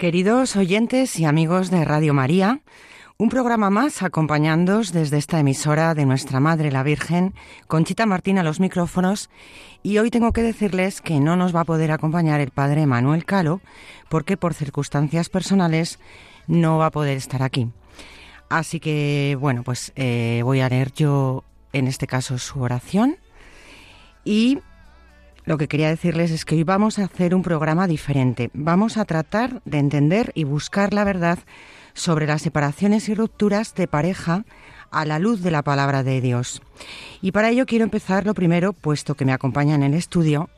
Queridos oyentes y amigos de Radio María, un programa más acompañándoos desde esta emisora de nuestra Madre la Virgen, Conchita Martín a los micrófonos, y hoy tengo que decirles que no nos va a poder acompañar el padre Manuel Calo, porque por circunstancias personales no va a poder estar aquí. Así que, bueno, pues eh, voy a leer yo, en este caso, su oración. Y lo que quería decirles es que hoy vamos a hacer un programa diferente. Vamos a tratar de entender y buscar la verdad sobre las separaciones y rupturas de pareja a la luz de la palabra de Dios. Y para ello quiero empezar lo primero, puesto que me acompañan en el estudio,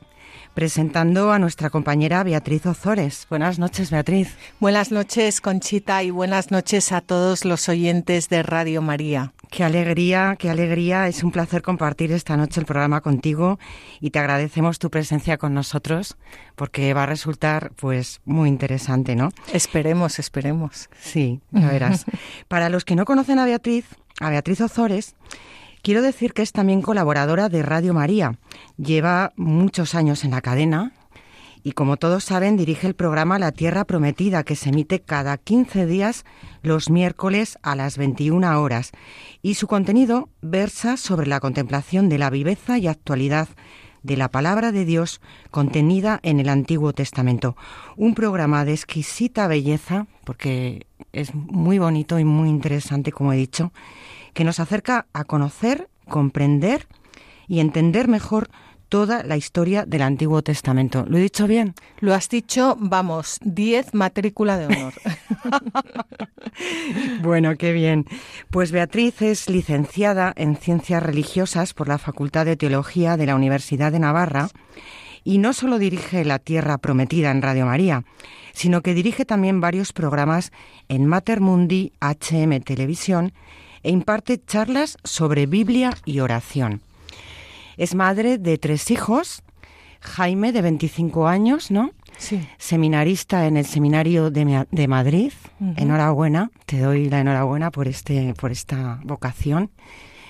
presentando a nuestra compañera Beatriz Ozores. Buenas noches, Beatriz. Buenas noches, Conchita, y buenas noches a todos los oyentes de Radio María. Qué alegría, qué alegría. Es un placer compartir esta noche el programa contigo y te agradecemos tu presencia con nosotros porque va a resultar pues muy interesante, ¿no? Esperemos, esperemos. Sí, ya verás. Para los que no conocen a Beatriz, a Beatriz Ozores, quiero decir que es también colaboradora de Radio María. Lleva muchos años en la cadena, y como todos saben dirige el programa La Tierra Prometida que se emite cada 15 días los miércoles a las 21 horas y su contenido versa sobre la contemplación de la viveza y actualidad de la palabra de Dios contenida en el Antiguo Testamento. Un programa de exquisita belleza, porque es muy bonito y muy interesante, como he dicho, que nos acerca a conocer, comprender y entender mejor toda la historia del Antiguo Testamento. ¿Lo he dicho bien? Lo has dicho, vamos, 10 matrícula de honor. bueno, qué bien. Pues Beatriz es licenciada en Ciencias Religiosas por la Facultad de Teología de la Universidad de Navarra y no solo dirige La Tierra Prometida en Radio María, sino que dirige también varios programas en Mater Mundi HM Televisión e imparte charlas sobre Biblia y oración. Es madre de tres hijos. Jaime, de 25 años, ¿no? Sí. Seminarista en el Seminario de, Madrid. Enhorabuena, te doy la enhorabuena por, este, por esta vocación.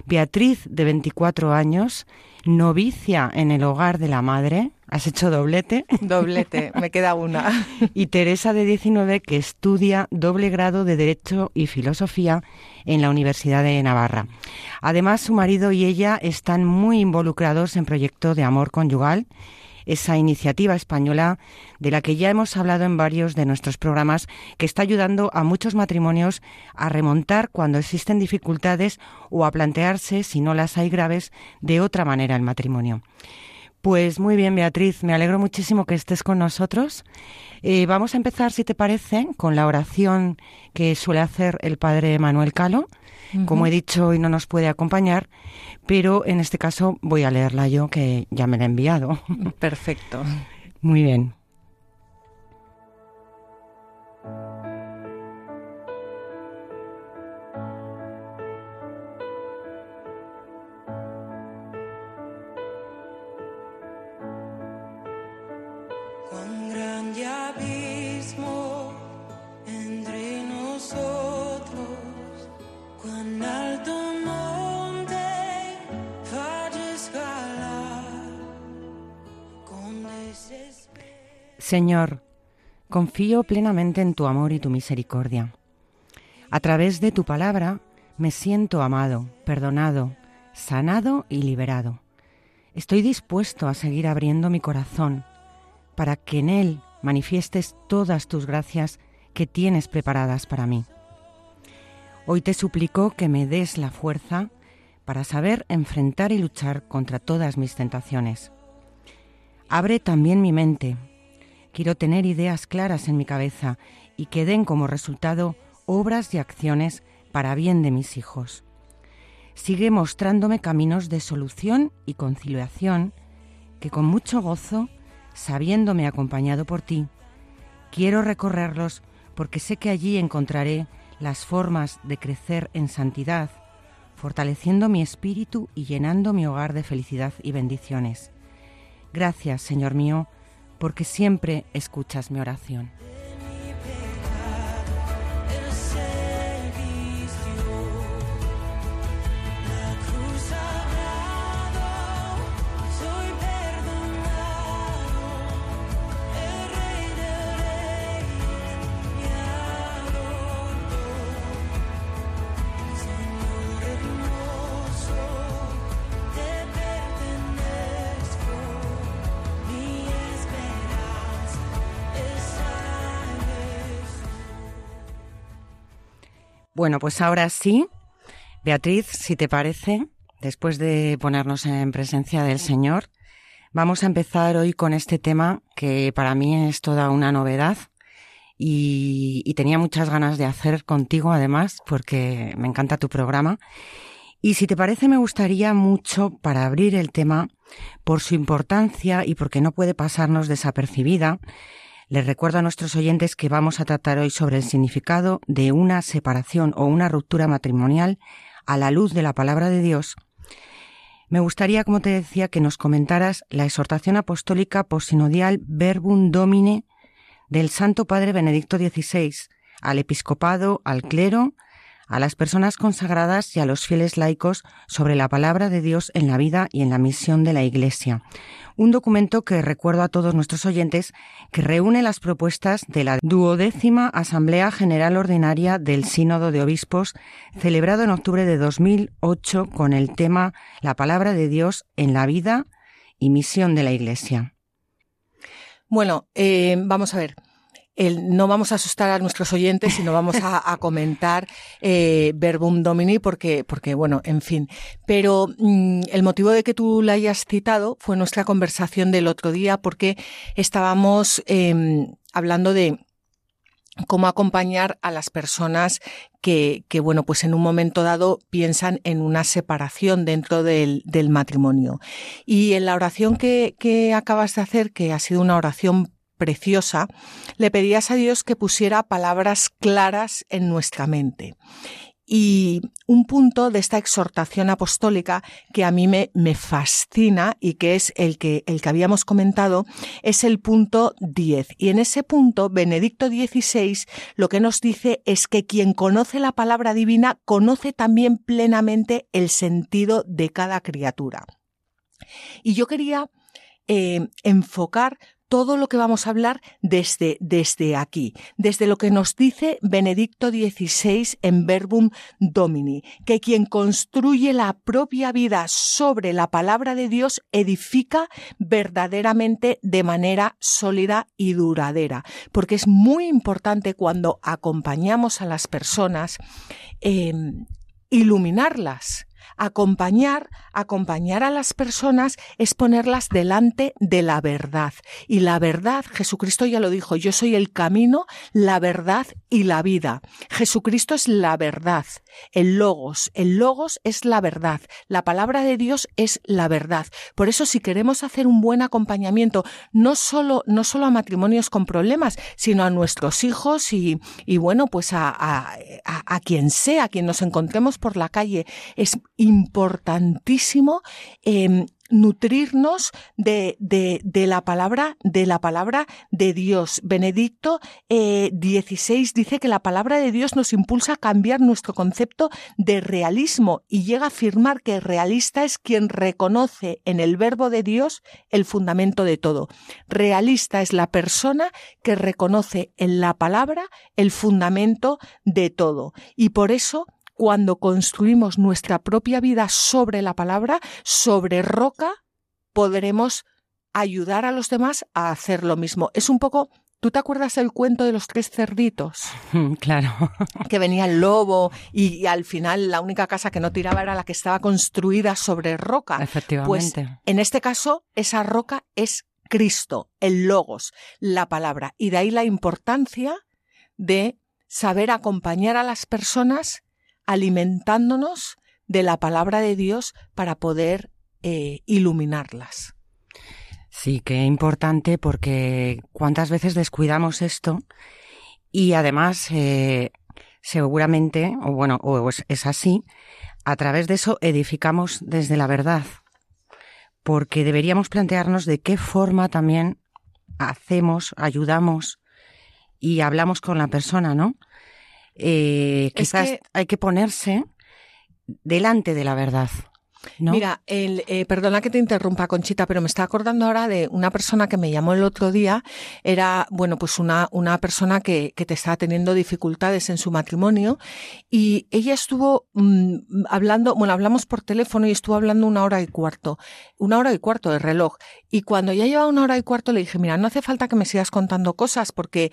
Beatriz, de 24 años, novicia en el hogar de la madre. ¿Has hecho doblete? Doblete, me queda una. y Teresa, de 19, que estudia doble grado de Derecho y Filosofía en la Universidad de Navarra. Además, su marido y ella están muy involucrados en proyecto de amor conyugal, esa iniciativa española de la que ya hemos hablado en varios de nuestros programas, que está ayudando a muchos matrimonios a remontar cuando existen dificultades o a plantearse, si no las hay graves, de otra manera el matrimonio. Pues muy bien, Beatriz, me alegro muchísimo que estés con nosotros. Eh, vamos a empezar, si te parece, con la oración que suele hacer el padre Manuel Calo. Como he dicho, hoy no nos puede acompañar, pero en este caso voy a leerla yo, que ya me la he enviado. Perfecto. Muy bien. Señor, confío plenamente en tu amor y tu misericordia. A través de tu palabra me siento amado, perdonado, sanado y liberado. Estoy dispuesto a seguir abriendo mi corazón para que en él manifiestes todas tus gracias que tienes preparadas para mí. Hoy te suplico que me des la fuerza para saber enfrentar y luchar contra todas mis tentaciones. Abre también mi mente Quiero tener ideas claras en mi cabeza y que den como resultado obras y acciones para bien de mis hijos. Sigue mostrándome caminos de solución y conciliación que con mucho gozo, sabiéndome acompañado por ti, quiero recorrerlos porque sé que allí encontraré las formas de crecer en santidad, fortaleciendo mi espíritu y llenando mi hogar de felicidad y bendiciones. Gracias, Señor mío, porque siempre escuchas mi oración. Bueno, pues ahora sí, Beatriz, si te parece, después de ponernos en presencia del Señor, vamos a empezar hoy con este tema que para mí es toda una novedad y, tenía muchas ganas de hacer contigo además porque me encanta tu programa. Y si te parece, me gustaría mucho para abrir el tema, por su importancia y porque no puede pasarnos desapercibida, les recuerdo a nuestros oyentes que vamos a tratar hoy sobre el significado de una separación o una ruptura matrimonial a la luz de la palabra de Dios. Me gustaría, como te decía, que nos comentaras la exhortación apostólica posinodial Verbum Domine del Santo Padre Benedicto XVI al episcopado, al clero, a las personas consagradas y a los fieles laicos sobre la palabra de Dios en la vida y en la misión de la Iglesia. Un documento que recuerdo a todos nuestros oyentes que reúne las propuestas de la duodécima Asamblea General Ordinaria del Sínodo de Obispos, celebrado en octubre de 2008 con el tema La palabra de Dios en la vida y misión de la Iglesia. Bueno, eh, vamos a ver no vamos a asustar a nuestros oyentes, sino vamos a, comentar eh, Verbum Domini porque, porque, bueno, en fin. Pero mm, el motivo de que tú la hayas citado fue nuestra conversación del otro día porque estábamos em, hablando de cómo acompañar a las personas que, que, bueno, pues en un momento dado piensan en una separación dentro del, del matrimonio. Y en la oración que, que acabas de hacer, que ha sido una oración preciosa, le pedías a Dios que pusiera palabras claras en nuestra mente. Y un punto de esta exhortación apostólica que a mí me, me, fascina y que es el que, el que habíamos comentado es el punto 10. Y en ese punto, Benedicto XVI lo que nos dice es que quien conoce la palabra divina conoce también plenamente el sentido de cada criatura. Y yo quería eh, enfocar todo lo que vamos a hablar desde, desde aquí, desde lo que nos dice Benedicto XVI en Verbum Domini, que quien construye la propia vida sobre la palabra de Dios edifica verdaderamente de manera sólida y duradera, porque es muy importante cuando acompañamos a las personas eh, iluminarlas Acompañar, acompañar a las personas es ponerlas delante de la verdad. Y la verdad, Jesucristo ya lo dijo, yo soy el camino, la verdad y la vida. Jesucristo es la verdad. El logos, el logos es la verdad. La palabra de Dios es la verdad. Por eso si queremos hacer un buen acompañamiento, no solo, no solo a matrimonios con problemas, sino a nuestros hijos y, y bueno, pues a, a, a, quien sea, a quien nos encontremos por la calle, es importantísimo eh, nutrirnos de, de, la palabra, de la palabra de Dios. Benedicto eh, 16 dice que la palabra de Dios nos impulsa a cambiar nuestro concepto de realismo y llega a afirmar que realista es quien reconoce en el verbo de Dios el fundamento de todo. Realista es la persona que reconoce en la palabra el fundamento de todo. Y por eso cuando construimos nuestra propia vida sobre la palabra, sobre roca, podremos ayudar a los demás a hacer lo mismo. Es un poco ¿Tú te acuerdas el cuento de los tres cerditos? Claro. Que venía el lobo y, al final la única casa que no tiraba era la que estaba construida sobre roca. Pues, Efectivamente. Pues en este caso, esa roca es Cristo, el logos, la palabra. Y de ahí la importancia de saber acompañar a las personas alimentándonos de la palabra de Dios para poder eh, iluminarlas. Sí, qué importante porque cuántas veces descuidamos esto y además eh, seguramente, o bueno, o es así, a través de eso edificamos desde la verdad, porque deberíamos plantearnos de qué forma también hacemos, ayudamos y hablamos con la persona, ¿no? Eh, quizás hay que ponerse delante de la verdad. Mira, el, eh, perdona que te interrumpa, Conchita, pero me está acordando ahora de una persona que me llamó el otro día. Era, bueno, pues una, una persona que, que te estaba teniendo dificultades en su matrimonio y ella estuvo mm, hablando, bueno, hablamos por teléfono y estuvo hablando una hora y cuarto, una hora y cuarto de reloj. Y cuando ya llevaba una hora y cuarto le dije, mira, no hace falta que me sigas contando cosas porque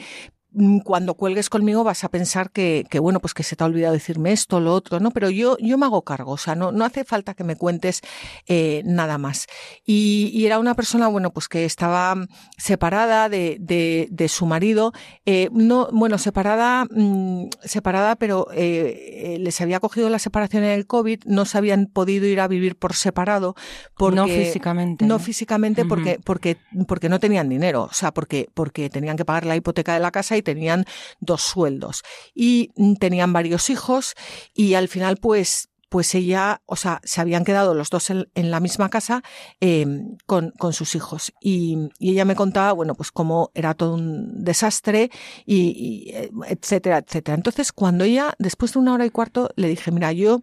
cuando cuelgues conmigo vas a pensar que, que, bueno, pues que se te ha olvidado decirme esto, lo otro, ¿no? Pero yo, yo me hago cargo, o sea, no, no hace falta que me cuentes eh, nada más. Y, y, era una persona, bueno, pues que estaba separada de, de, de su marido, eh, no, bueno, separada, mmm, separada, pero eh, les había cogido la separación en el COVID, no se habían podido ir a vivir por separado. Porque, no físicamente. No, físicamente porque, uh -huh. porque, porque no tenían dinero, o sea, porque, porque tenían que pagar la hipoteca de la casa y tenían dos sueldos y tenían varios hijos y al final pues pues ella, o sea, se habían quedado los dos en, la misma casa eh, con, con, sus hijos. Y, ella me contaba, bueno, pues cómo era todo un desastre y, y, etcétera, etcétera. Entonces, cuando ella, después de una hora y cuarto, le dije, mira, yo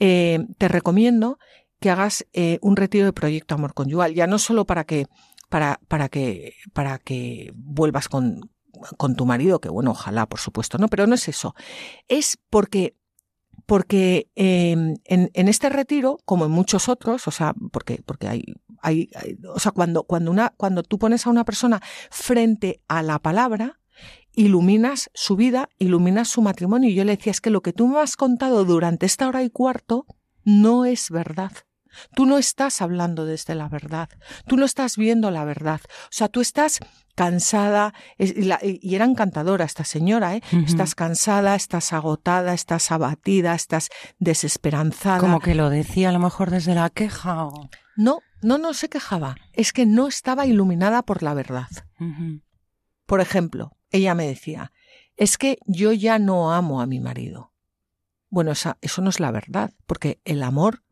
eh, te recomiendo que hagas eh, un retiro de proyecto amor conyugal, ya no solo para que para, para que para que vuelvas con, con tu marido, que bueno, ojalá, por supuesto, ¿no? Pero no es eso. Es porque porque eh, en, en, este retiro, como en muchos otros, o sea, porque, porque hay, hay, hay, o sea, cuando, cuando una, cuando tú pones a una persona frente a la palabra, iluminas su vida, iluminas su matrimonio. Y yo le decía, es que lo que tú me has contado durante esta hora y cuarto no es verdad. Tú no estás hablando desde la verdad, tú no estás viendo la verdad. O sea, tú estás cansada, y era encantadora esta señora, ¿eh? Uh -huh. Estás cansada, estás agotada, estás abatida, estás desesperanzada. Como que lo decía a lo mejor desde la queja o... No, no, no se quejaba. Es que no estaba iluminada por la verdad. Uh -huh. Por ejemplo, ella me decía, es que yo ya no amo a mi marido. Bueno, esa, eso no es la verdad, porque el amor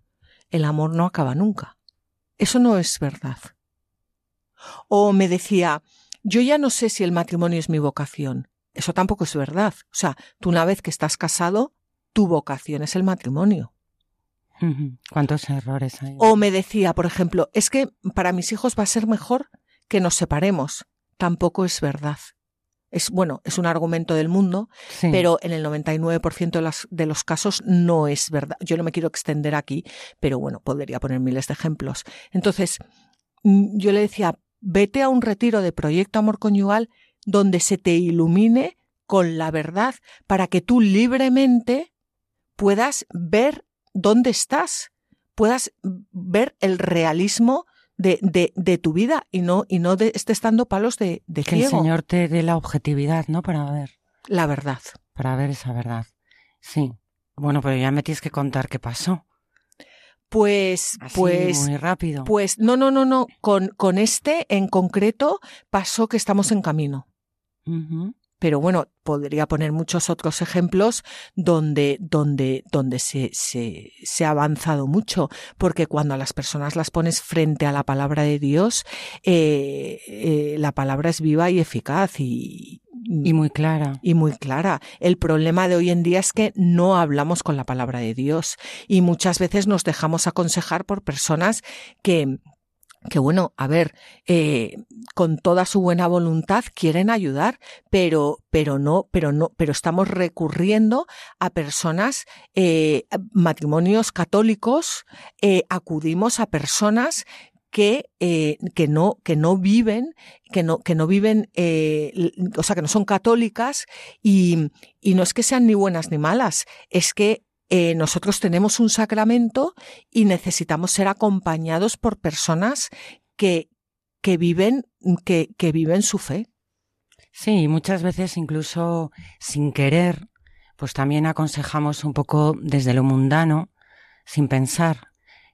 el amor no acaba nunca. Eso no es verdad. O me decía, yo ya no sé si el matrimonio es mi vocación. Eso tampoco es verdad. O sea, tú una vez que estás casado, tu vocación es el matrimonio. ¿Cuántos errores hay? O me decía, por ejemplo, es que para mis hijos va a ser mejor que nos separemos. Tampoco es verdad es bueno, es un argumento del mundo, sí. pero en el 99% de, las, de los casos no es verdad. Yo no me quiero extender aquí, pero bueno, podría poner miles de ejemplos. Entonces, mm, yo le decía, vete a un retiro de Proyecto Amor Conyugal donde se te ilumine con la verdad para que tú libremente puedas ver dónde estás, puedas ver el realismo de, de, de, tu vida y no, y no de, estés dando palos de, de Que ciego. el Señor te dé la objetividad, ¿no? Para ver. La verdad. Para ver esa verdad. Sí. Bueno, pero ya me tienes que contar qué pasó. Pues, Así, pues, muy rápido. pues, no, no, no, no. Con, con este en concreto pasó que estamos en camino. Uh -huh pero bueno, podría poner muchos otros ejemplos donde, donde, donde se, se, se, ha avanzado mucho, porque cuando a las personas las pones frente a la palabra de Dios, eh, eh, la palabra es viva y eficaz y, y muy clara. Y muy clara. El problema de hoy en día es que no hablamos con la palabra de Dios y muchas veces nos dejamos aconsejar por personas que, que bueno, a ver, eh, con toda su buena voluntad quieren ayudar, pero, pero no, pero no, pero estamos recurriendo a personas, eh, matrimonios católicos, eh, acudimos a personas que, eh, que no, que no viven, que no, que no viven, eh, o sea, que no son católicas y, y no es que sean ni buenas ni malas, es que eh, nosotros tenemos un sacramento y necesitamos ser acompañados por personas que, que viven, que, que viven su fe. Sí, muchas veces incluso sin querer, pues también aconsejamos un poco desde lo mundano, sin pensar.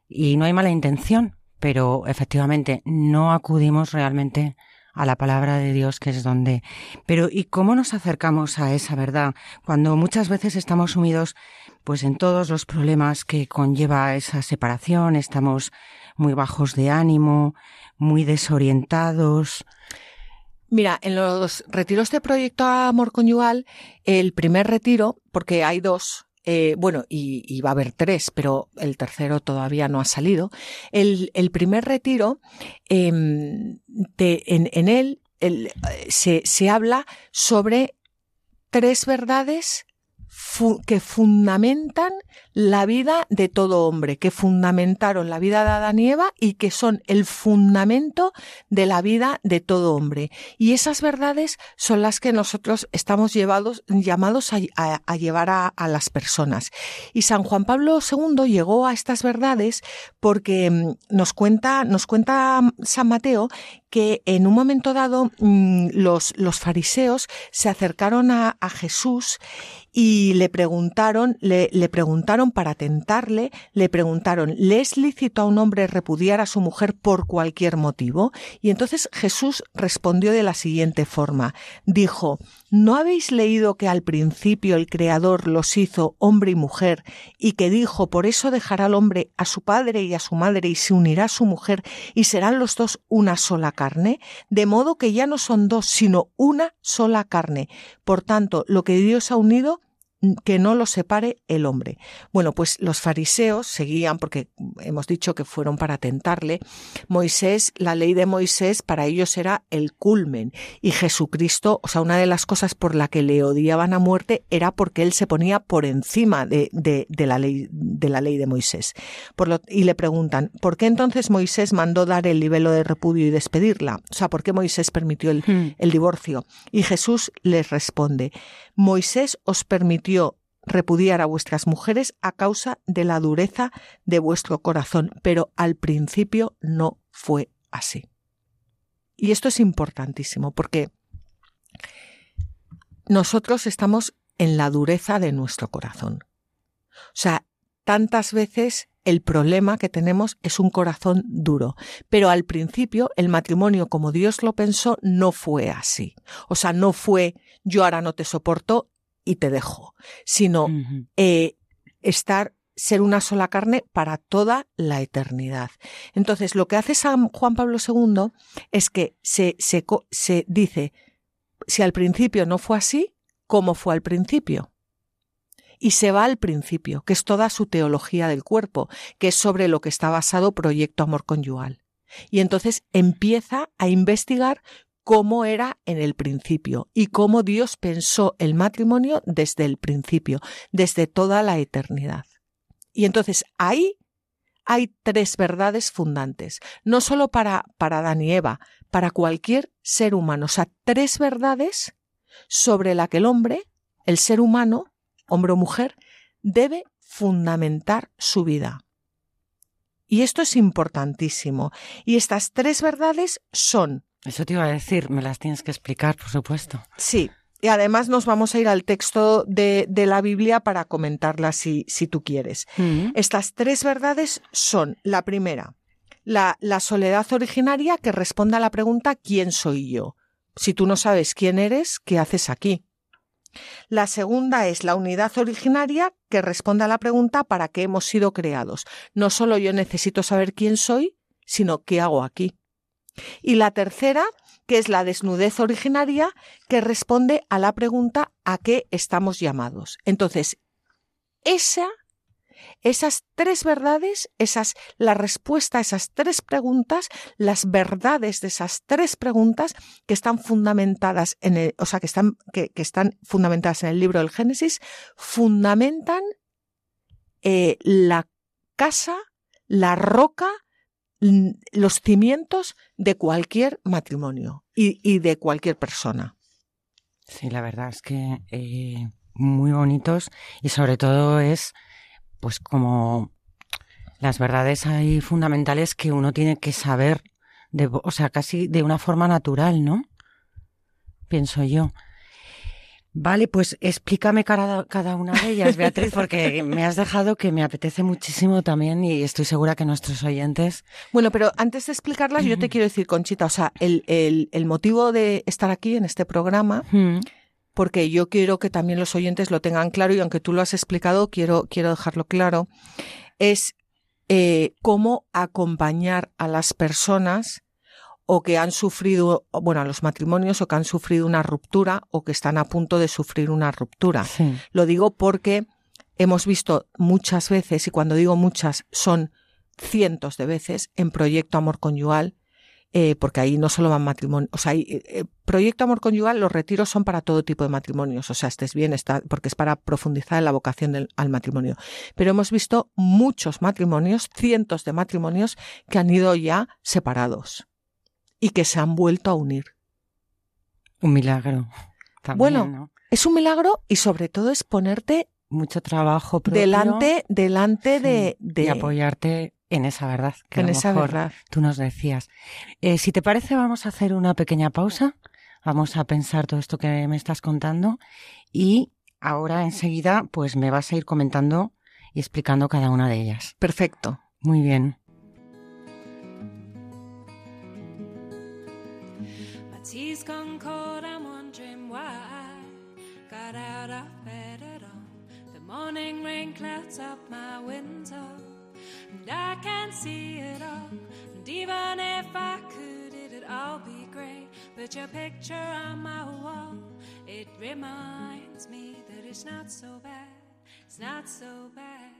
Y no hay mala intención, pero efectivamente no acudimos realmente a la palabra de Dios, que es donde. Pero ¿y cómo nos acercamos a esa verdad cuando muchas veces estamos sumidos pues en todos los problemas que conlleva esa separación, estamos muy bajos de ánimo, muy desorientados? Mira, en los retiros de Proyecto Amor Conyugal, el primer retiro, porque hay dos, eh, bueno, y, va a haber tres, pero el tercero todavía no ha salido. El, primer retiro, em, en, él se, se habla sobre tres verdades que fundamentan la vida de todo hombre, que fundamentaron la vida de Adán y Eva y que son el fundamento de la vida de todo hombre. Y esas verdades son las que nosotros estamos llevados, llamados a, llevar a, las personas. Y San Juan Pablo II llegó a estas verdades porque mm, nos cuenta, nos cuenta San Mateo que en un momento dado mm, los, fariseos se acercaron a Jesús y le preguntaron, le, le, preguntaron para tentarle, le preguntaron, ¿le es lícito a un hombre repudiar a su mujer por cualquier motivo? Y entonces Jesús respondió de la siguiente forma. Dijo, ¿no habéis leído que al principio el Creador los hizo hombre y mujer y que dijo, por eso dejará al hombre a su padre y a su madre y se unirá a su mujer y serán los dos una sola carne? De modo que ya no son dos, sino una sola carne. Por tanto, lo que Dios ha unido, que no lo separe el hombre. Bueno, pues los fariseos seguían, porque hemos dicho que fueron para tentarle, Moisés, la ley de Moisés para ellos era el culmen y Jesucristo, o sea, una de las cosas por la que le odiaban a muerte era porque él se ponía por encima de, de, la, ley, de la ley de Moisés. Por lo, y le preguntan, ¿por qué entonces Moisés mandó dar el libelo de repudio y despedirla? O sea, ¿por qué Moisés permitió el, hmm. el divorcio? Y Jesús les responde, Moisés os permitió repudiar a vuestras mujeres a causa de la dureza de vuestro corazón, pero al principio no fue así. Y esto es importantísimo porque nosotros estamos en la dureza de nuestro corazón. O sea, tantas veces el problema que tenemos es un corazón duro. Pero al principio el matrimonio como Dios lo pensó no fue así. O sea, no fue yo ahora no te soporto y te dejo, sino eh, estar ser una sola carne para toda la eternidad. Entonces, lo que hace San Juan Pablo II es que se, se, se dice, si al principio no fue así, ¿cómo fue al principio? y se va al principio, que es toda su teología del cuerpo, que es sobre lo que está basado Proyecto Amor Conyugal. Y entonces empieza a investigar cómo era en el principio y cómo Dios pensó el matrimonio desde el principio, desde toda la eternidad. Y entonces ahí hay tres verdades fundantes, no solo para, para Adán y Eva, para cualquier ser humano, o sea, tres verdades sobre la que el hombre, el ser humano, hombre o mujer, debe fundamentar su vida. Y esto es importantísimo. Y estas tres verdades son... Eso te iba a decir, me las tienes que explicar, por supuesto. Sí. Y además nos vamos a ir al texto de, de la Biblia para comentarlas si, si tú quieres. Mm. Estas tres verdades son, la primera, la, la soledad originaria que responde a la pregunta ¿quién soy yo? Si tú no sabes quién eres, ¿qué haces aquí? La segunda es la unidad originaria que responde a la pregunta ¿para qué hemos sido creados? No solo yo necesito saber quién soy, sino qué hago aquí. Y la tercera, que es la desnudez originaria, que responde a la pregunta ¿a qué estamos llamados? Entonces, esa esas tres verdades, esas, la respuesta a esas tres preguntas, las verdades de esas tres preguntas que están fundamentadas en el, o sea, que están, que, están fundamentadas en el libro del Génesis, fundamentan eh, la casa, la roca, los cimientos de cualquier matrimonio y, de cualquier persona. Sí, la verdad es que eh, muy bonitos y sobre todo es pues como las verdades hay fundamentales que uno tiene que saber, de, o sea, casi de una forma natural, ¿no? Pienso yo. Vale, pues explícame cada, cada una de ellas, Beatriz, porque me has dejado que me apetece muchísimo también y estoy segura que nuestros oyentes. Bueno, pero antes de explicarlas, yo te quiero decir, Conchita, o sea, el, el, el motivo de estar aquí en este programa, porque yo quiero que también los oyentes lo tengan claro y aunque tú lo has explicado, quiero, quiero dejarlo claro, es eh, cómo acompañar a las personas o que han sufrido, bueno, a los matrimonios o que han sufrido una ruptura o que están a punto de sufrir una ruptura. Lo digo porque hemos visto muchas veces, y cuando digo muchas, son cientos de veces en Proyecto Amor Conyugal, eh, porque ahí no solo van matrimonios, o sea, eh, eh, Proyecto Amor Conyugal, los retiros son para todo tipo de matrimonios, o sea, estés bien, está, porque es para profundizar en la vocación del, al matrimonio. Pero hemos visto muchos matrimonios, cientos de matrimonios que han ido ya separados y que se han vuelto a unir. Un milagro. bueno, es un milagro y sobre todo es ponerte mucho trabajo propio, delante delante de, de, y apoyarte en esa verdad que en esa verdad tú nos decías. Eh, si te parece, vamos a hacer una pequeña pausa. Vamos a pensar todo esto que me estás contando y ahora enseguida, pues me vas a ir comentando y explicando cada una de ellas. Perfecto. Muy bien. Tea's gone cold, I'm wondering why I got out of bed at all. The morning rain clouds up my window, and I can't see it all. And even if I could, it'd all be great. But your picture on my wall, it reminds me that it's not so bad. It's not so bad.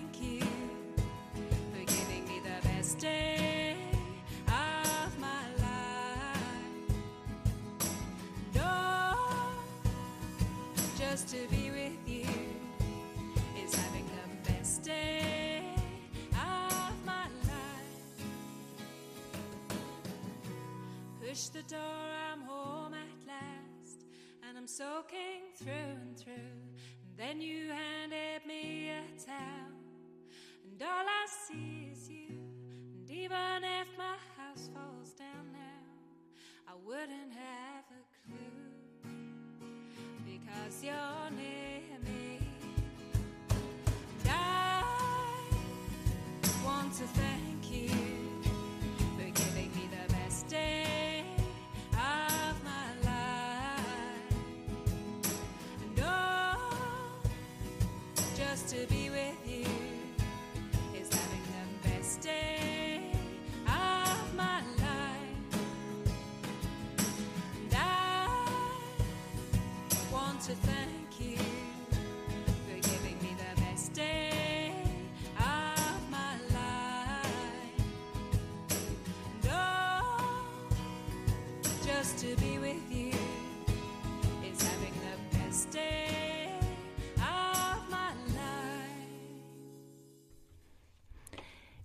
soaking through and through. And then you handed me a towel, and all I see is you. And even if my house falls down now, I wouldn't have a clue because you're near me. And I want to thank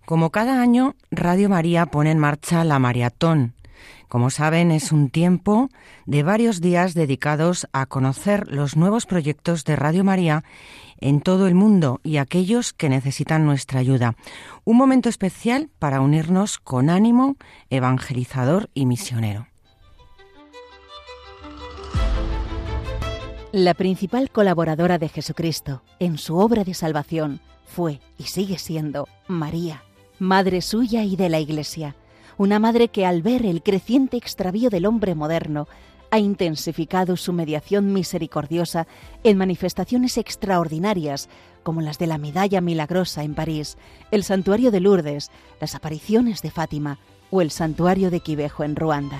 Como cada año, Radio María pone en marcha la maratón como saben, es un tiempo de varios días dedicados a conocer los nuevos proyectos de Radio María en todo el mundo y aquellos que necesitan nuestra ayuda. Un momento especial para unirnos con ánimo evangelizador y misionero. La principal colaboradora de Jesucristo en su obra de salvación fue y sigue siendo María, madre suya y de la Iglesia una madre que al ver el creciente extravío del hombre moderno, ha intensificado su mediación misericordiosa en manifestaciones extraordinarias como las de la Medalla Milagrosa en París, el Santuario de Lourdes, las apariciones de Fátima o el Santuario de Quivejo en Ruanda.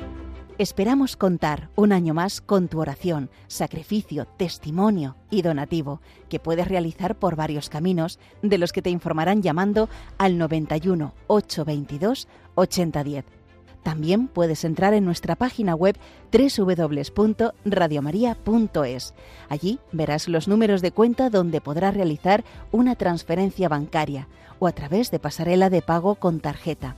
Esperamos contar un año más con tu oración, sacrificio, testimonio y donativo, que puedes realizar por varios caminos, de los que te informarán llamando al 91 822 8010. También puedes entrar en nuestra página web www.radiomaria.es. Allí verás los números de cuenta donde podrás realizar una transferencia bancaria o a través de pasarela de pago con tarjeta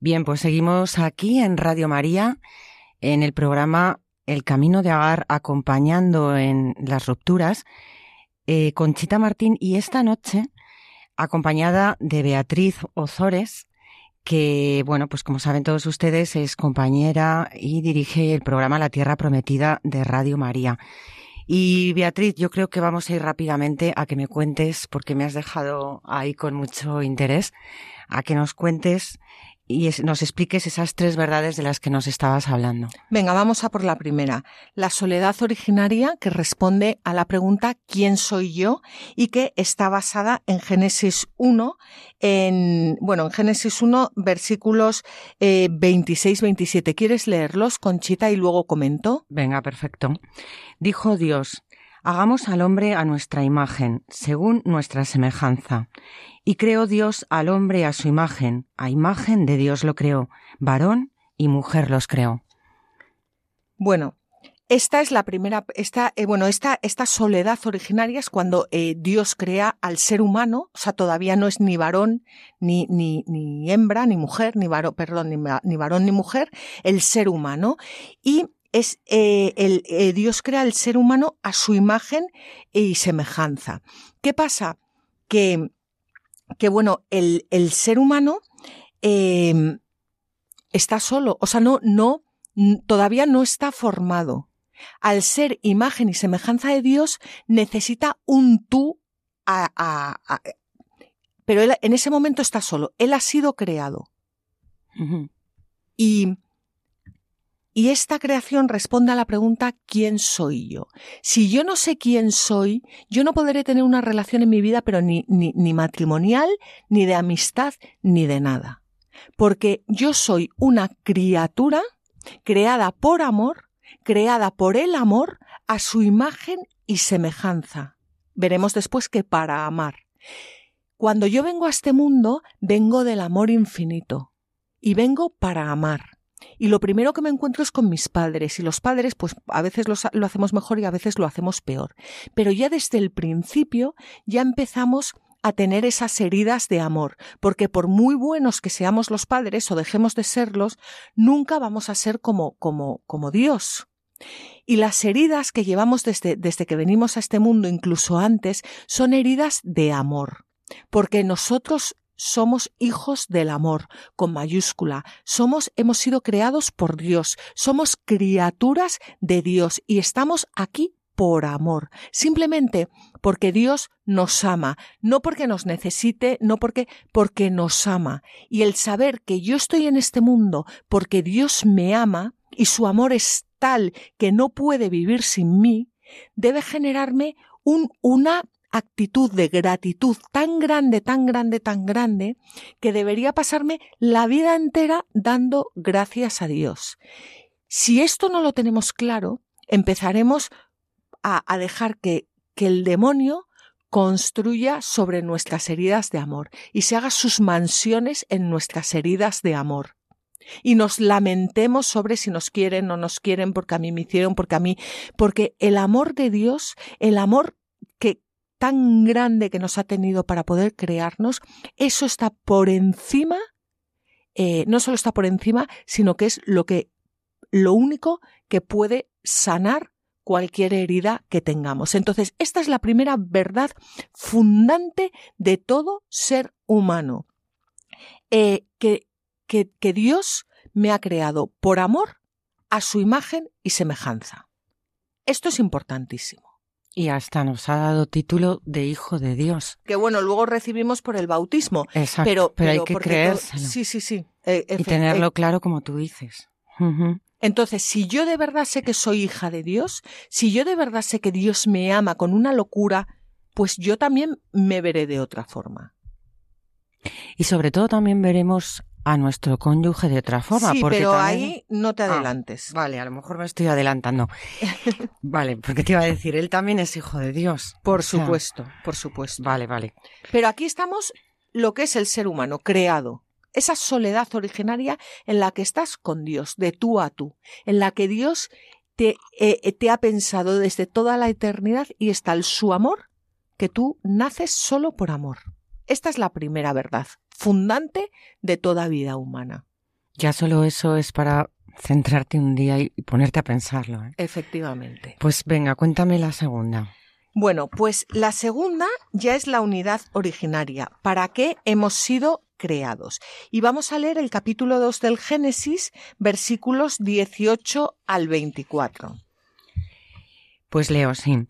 Bien, pues seguimos aquí en Radio María, en el programa El Camino de Agar, acompañando en las rupturas, eh, con Chita Martín y esta noche acompañada de Beatriz Ozores, que, bueno, pues como saben todos ustedes, es compañera y dirige el programa La Tierra Prometida de Radio María. Y Beatriz, yo creo que vamos a ir rápidamente a que me cuentes, porque me has dejado ahí con mucho interés, a que nos cuentes y nos expliques esas tres verdades de las que nos estabas hablando. Venga, vamos a por la primera. La soledad originaria que responde a la pregunta ¿quién soy yo? y que está basada en Génesis 1, en, bueno, en Génesis 1, versículos 26-27. Eh, ¿Quieres leerlos, Conchita, y luego comento? Venga, perfecto. Dijo Dios, hagamos al hombre a nuestra imagen, según nuestra semejanza y creó Dios al hombre a su imagen, a imagen de Dios lo creó, varón y mujer los creó. Bueno, esta es la primera, esta, eh, bueno, esta, esta soledad originaria es cuando eh, Dios crea al ser humano, o sea, todavía no es ni varón, ni, ni, ni hembra, ni mujer, ni varón, perdón, ni, varón ni mujer, el ser humano. Y es eh, el, Dios crea al ser humano a su imagen y semejanza. ¿Qué pasa? Que que bueno, el, el ser humano em, está solo, o sea, no, no, todavía no está formado. Al ser imagen y semejanza de Dios, necesita un tú a, a, pero él en ese momento está solo. Él ha sido creado. Y y esta creación responde a la pregunta ¿quién soy yo? Si yo no sé quién soy, yo no podré tener una relación en mi vida, pero ni, ni, ni matrimonial, ni de amistad, ni de nada. Porque yo soy una criatura creada por amor, creada por el amor, a su imagen y semejanza. Veremos después que para amar. Cuando yo vengo a este mundo, vengo del amor infinito y vengo para amar. Y lo primero que me encuentro es con mis padres. Y los padres, pues a veces lo hacemos mejor y a veces lo hacemos peor. Pero ya desde el principio ya empezamos a tener esas heridas de amor, porque por muy buenos que seamos los padres o dejemos de serlos, nunca vamos a ser como, como, como Dios. Y las heridas que llevamos desde, desde que venimos a este mundo, incluso antes, son heridas de amor, porque nosotros somos hijos del amor, con mayúscula. Somos, hemos sido creados por Dios. Somos criaturas de Dios y estamos aquí por amor, simplemente porque Dios nos ama, no porque nos necesite, no porque porque nos ama. Y el saber que yo estoy en este mundo porque Dios me ama y su amor es tal que no puede vivir sin mí, debe generarme un, una actitud de gratitud tan grande, tan grande, tan grande, que debería pasarme la vida entera dando gracias a Dios. Si esto no lo tenemos claro, empezaremos a, dejar que, que el demonio construya sobre nuestras heridas de amor y se haga sus mansiones en nuestras heridas de amor. Y nos lamentemos sobre si nos quieren o no nos quieren porque a mí me hicieron, porque a mí, porque el amor de Dios, el amor tan grande que nos ha tenido para poder crearnos, eso está por encima, eh, no solo está por encima, sino que es lo que, lo único que puede sanar cualquier herida que tengamos. Entonces, esta es la primera verdad fundante de todo ser humano. Eh, que, que, que Dios me ha creado por amor a su imagen y semejanza. Esto es importantísimo. Y hasta nos ha dado título de hijo de Dios. Que bueno, luego recibimos por el bautismo. Exacto. Pero, pero, hay que creérselo. todo- Sí, sí, sí. Eh, y tenerlo eh, claro como tú dices. Entonces, si yo de verdad sé que soy hija de Dios, si yo de verdad sé que Dios me ama con una locura, pues yo también me veré de otra forma. Y sobre todo también veremos a nuestro cónyuge de otra forma. sí, porque pero también- ahí no te Ah, adelantes. Vale, a lo mejor me estoy adelantando. vale, porque te iba a decir, él también es hijo de Dios. Por O sea, supuesto, por supuesto. Vale, vale. Pero aquí estamos lo que es el ser humano, creado. Esa soledad originaria en la que estás con Dios, de tú a tú, en la que Dios te, eh, te ha pensado desde toda la eternidad y está el su amor, que tú naces solo por amor. Esta es la primera verdad, fundante de toda vida humana. Ya solo eso es para centrarte un día y ponerte a pensarlo. ¿eh? Efectivamente. Pues venga, cuéntame la segunda. Bueno, pues la segunda ya es la unidad originaria. ¿Para qué hemos sido creados? Y vamos a leer el capítulo 2 del Génesis, versículos 18 al 24. Pues leo, sí.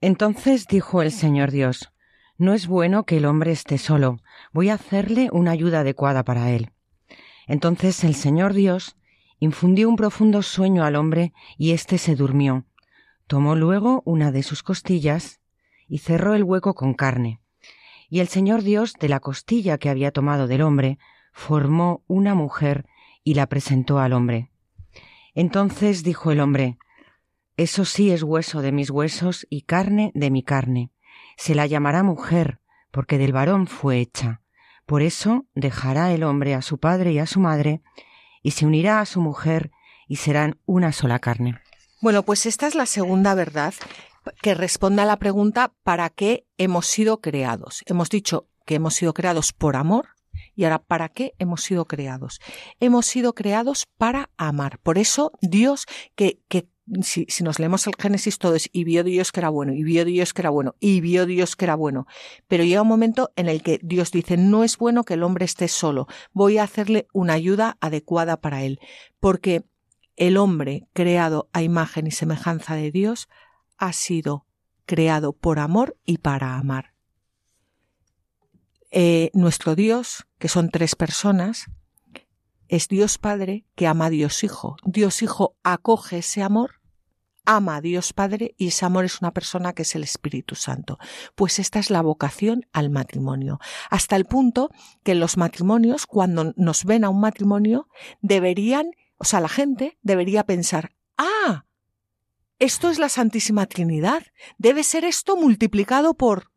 Entonces dijo el Señor Dios, No es bueno que el hombre esté solo, voy a hacerle una ayuda adecuada para él. Entonces el Señor Dios infundió un profundo sueño al hombre y éste se durmió. Tomó luego una de sus costillas y cerró el hueco con carne. Y el Señor Dios de la costilla que había tomado del hombre formó una mujer y la presentó al hombre. Entonces dijo el hombre, Eso sí es hueso de mis huesos y carne de mi carne. Se la llamará mujer, porque del varón fue hecha. Por eso dejará el hombre a su padre y a su madre, y se unirá a su mujer, y serán una sola carne. Bueno, pues esta es la segunda verdad que responde a la pregunta ¿para qué hemos sido creados? Hemos dicho que hemos sido creados por amor y ahora ¿para qué hemos sido creados? Hemos sido creados para amar. Por eso Dios, que, que si, si nos leemos el Génesis todo es y vio Dios que era bueno, y vio Dios que era bueno, y vio Dios que era bueno. Pero llega un momento en el que Dios dice, no es bueno que el hombre esté solo, voy a hacerle una ayuda adecuada para él. Porque el hombre creado a imagen y semejanza de Dios ha sido creado por amor y para amar. Eh, nuestro Dios, que son tres personas, es Dios Padre que ama a Dios Hijo. Dios Hijo acoge ese amor, ama a Dios Padre y ese amor es una persona que es el Espíritu Santo. Pues esta es la vocación al matrimonio. Hasta el punto que los matrimonios, cuando nos ven a un matrimonio, deberían, o sea, la gente debería pensar, ah, esto es la Santísima Trinidad. Debe ser esto multiplicado por...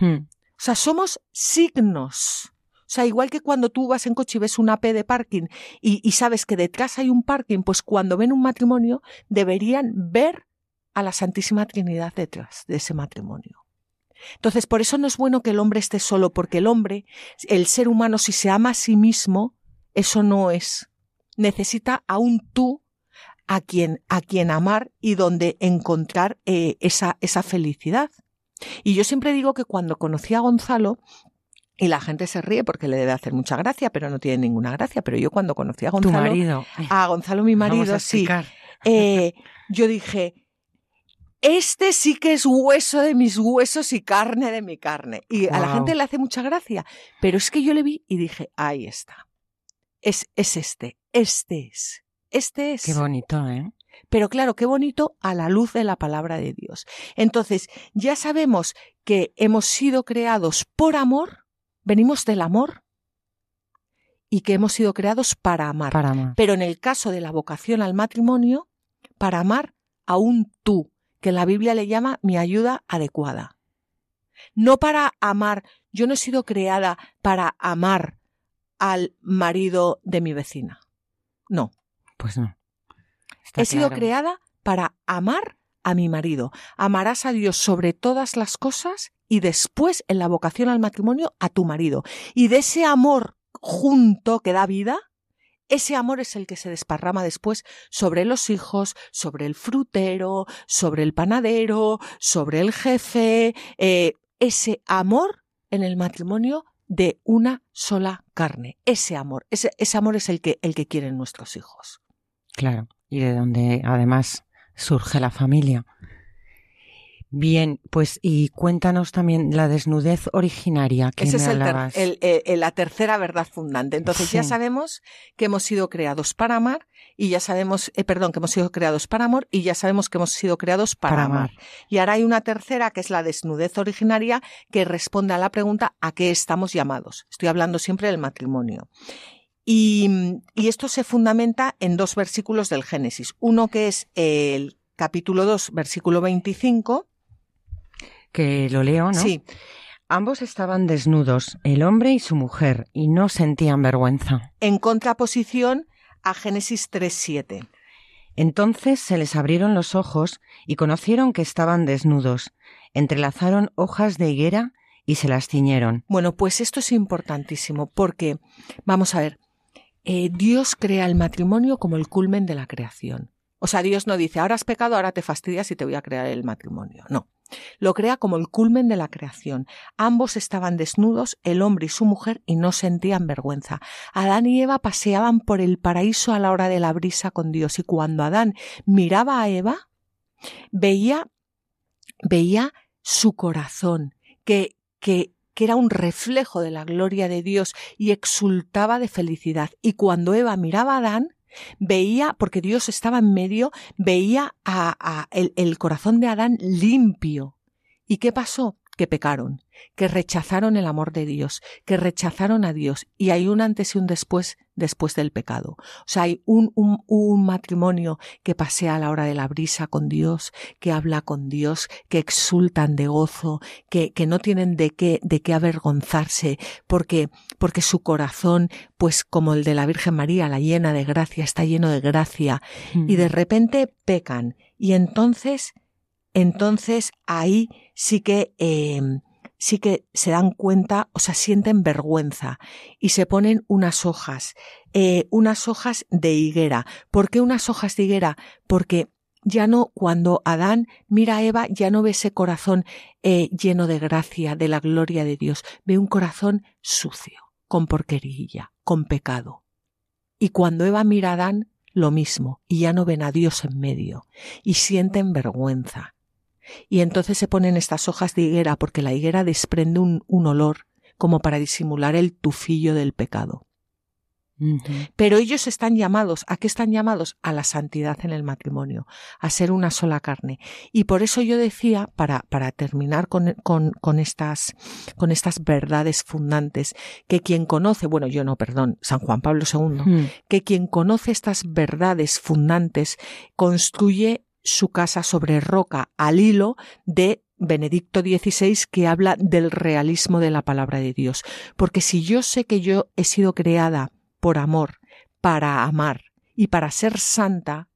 Hmm. O sea, somos signos. O sea, igual que cuando tú vas en coche y ves una P de parking y, sabes que detrás hay un parking, pues cuando ven un matrimonio deberían ver a la Santísima Trinidad detrás de ese matrimonio. Entonces, por eso no es bueno que el hombre esté solo, porque el hombre, el ser humano, si se ama a sí mismo, eso no es. Necesita a un tú a quien, a quien amar y donde encontrar eh, esa, esa felicidad. Y yo siempre digo que cuando conocí a Gonzalo, y la gente se ríe porque le debe hacer mucha gracia, pero no tiene ninguna gracia. Pero yo cuando conocí a Gonzalo. Tu marido. A Gonzalo, mi marido, sí. Eh, yo dije. Este sí que es hueso de mis huesos y carne de mi carne. Y wow. a la gente le hace mucha gracia. Pero es que yo le vi y dije, ahí está. Es, es este. Este es. Este es. Qué bonito, ¿eh? Pero claro, qué bonito a la luz de la palabra de Dios. Entonces, ya sabemos que hemos sido creados por amor, venimos del amor y que hemos sido creados para amar. Para amar. Pero en el caso de la vocación al matrimonio, para amar a un tú, que la Biblia le llama mi ayuda adecuada. No para amar, yo no he sido creada para amar al marido de mi vecina. No. Pues no. Está he claro. sido creada para amar a mi marido. Amarás a Dios sobre todas las cosas y después en la vocación al matrimonio a tu marido. Y de ese amor junto que da vida, ese amor es el que se desparrama después sobre los hijos, sobre el frutero, sobre el panadero, sobre el jefe. Eh, ese amor en el matrimonio de una sola carne. Ese amor, ese, ese amor es el que, el que quieren nuestros hijos. Claro. y de donde además surge la familia. Bien, pues y cuéntanos también la desnudez originaria que Esa me es el ter- el- el- la tercera verdad fundante. Entonces ya sabemos que hemos sido creados para amar y ya sabemos, eh, perdón, que hemos sido creados para amor y ya sabemos que hemos sido creados para, Para amar. amar. Y ahora hay una tercera que es la desnudez originaria que responde a la pregunta ¿a qué estamos llamados? Estoy hablando siempre del matrimonio. Y, y esto se fundamenta en dos versículos del Génesis. Uno que es el capítulo 2, versículo 25. Que lo leo, ¿no? Sí, Ambos estaban desnudos, el hombre y su mujer, y no sentían vergüenza. en contraposición a Génesis 3.7. Entonces se les abrieron los ojos y conocieron que estaban desnudos. Entrelazaron hojas de higuera y se las ciñeron. Bueno, pues esto es importantísimo porque, vamos a ver, eh, Dios crea el matrimonio como el culmen de la creación. O sea, Dios no dice, ahora has pecado, ahora te fastidias y te voy a crear el matrimonio. No. Lo crea como el culmen de la creación. Ambos estaban desnudos, el hombre y su mujer, y no sentían vergüenza. Adán y Eva paseaban por el paraíso a la hora de la brisa con Dios, y cuando Adán miraba a Eva, veía, veía su corazón, que, que, que era un reflejo de la gloria de Dios y exultaba de felicidad. Y cuando Eva miraba a Adán, veía, porque Dios estaba en medio, veía a, el corazón de Adán limpio. ¿Y qué pasó? Que pecaron, que rechazaron el amor de Dios, que rechazaron a Dios. Y hay un antes y un después después del pecado. O sea, hay un, un, un matrimonio que pasea a la hora de la brisa con Dios, que habla con Dios, que exultan de gozo, que, que no tienen de qué, de qué avergonzarse, porque, porque su corazón, pues como el de la Virgen María, la llena de gracia, está lleno de gracia, y de repente pecan. Y entonces, entonces ahí sí que, eh, sí que se dan cuenta, o sea, sienten vergüenza y se ponen unas hojas, eh, unas hojas de higuera. ¿Por qué unas hojas de higuera? Porque ya no, cuando Adán mira a Eva, ya no ve ese corazón eh, lleno de gracia, de la gloria de Dios, ve un corazón sucio, con porquería, con pecado. Y cuando Eva mira a Adán, lo mismo, y ya no ven a Dios en medio, y sienten vergüenza. Y entonces se ponen estas hojas de higuera, porque la higuera desprende un, un olor como para disimular el tufillo del pecado. Pero ellos están llamados, ¿a qué están llamados? A la santidad en el matrimonio, a ser una sola carne. Y por eso yo decía, para, para terminar con, con, con estas, con estas verdades fundantes, que quien conoce, bueno, yo no, perdón, San Juan Pablo II, Mm. que quien conoce estas verdades fundantes construye su casa sobre roca al hilo de Benedicto XVI que habla del realismo de la palabra de Dios. Porque si yo sé que yo he sido creada por amor, para amar y para ser santa,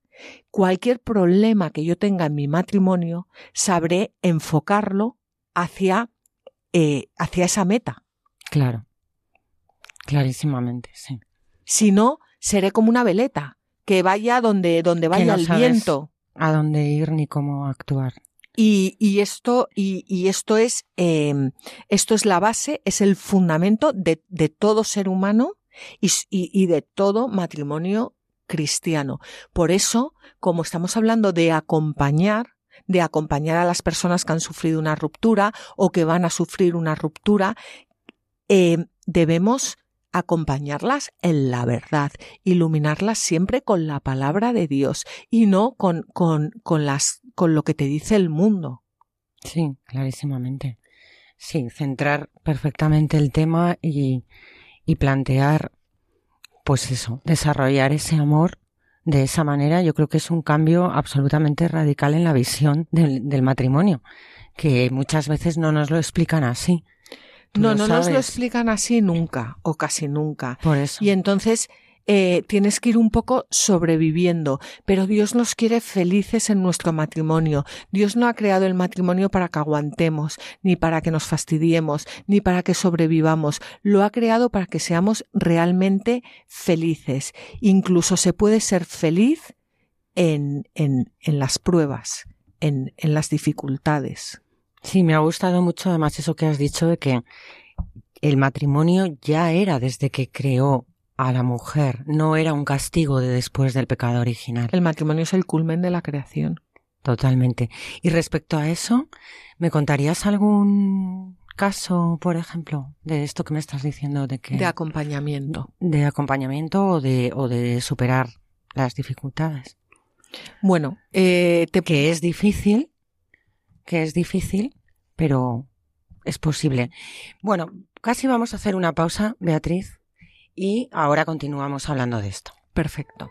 cualquier problema que yo tenga en mi matrimonio, sabré enfocarlo hacia, eh, hacia esa meta. Claro. Clarísimamente, sí. Si no, seré como una veleta, que vaya donde, donde vaya no el sabes. viento. A dónde ir ni cómo actuar. Y, y esto, y, y esto es, eh, esto es la base, es el fundamento de, de todo ser humano y, y, de todo matrimonio cristiano. Por eso, como estamos hablando de acompañar, de acompañar a las personas que han sufrido una ruptura o que van a sufrir una ruptura, eh, debemos acompañarlas en la verdad, iluminarlas siempre con la palabra de Dios y no con, con, con las, con lo que te dice el mundo. Sí, clarísimamente. Sí, centrar perfectamente el tema y, y plantear, pues eso, desarrollar ese amor de esa manera. Yo creo que es un cambio absolutamente radical en la visión del, del matrimonio, que muchas veces no nos lo explican así. No, no nos lo explican así nunca o casi nunca. Por eso. Y entonces eh, tienes que ir un poco sobreviviendo, pero Dios nos quiere felices en nuestro matrimonio. Dios no ha creado el matrimonio para que aguantemos, ni para que nos fastidiemos, ni para que sobrevivamos. Lo ha creado para que seamos realmente felices. Incluso se puede ser feliz en, en, en las pruebas, en, en las dificultades. Sí, me ha gustado mucho además eso que has dicho de que el matrimonio ya era desde que creó a la mujer, no era un castigo de después del pecado original. El matrimonio es el culmen de la creación. Totalmente. Y respecto a eso, ¿me contarías algún caso, por ejemplo, de esto que me estás diciendo de que de acompañamiento, de acompañamiento o de o de superar las dificultades? Bueno, eh, que es difícil, que es difícil, pero es posible. Bueno, casi vamos a hacer una pausa, Beatriz, y ahora continuamos hablando de esto. Perfecto.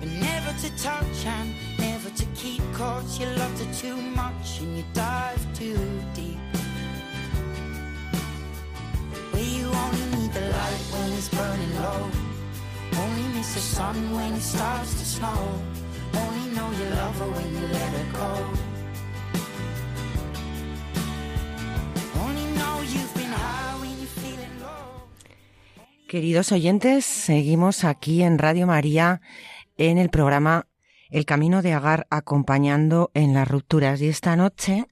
But never to touch and never to keep Cause you loved her too much and you dive too deep. Where you only need the light when it's burning low. Only miss the sun when it starts to snow. Only know you love her when you let her go. Queridos oyentes, seguimos aquí en Radio María en el programa El Camino de Agar acompañando en las rupturas y esta noche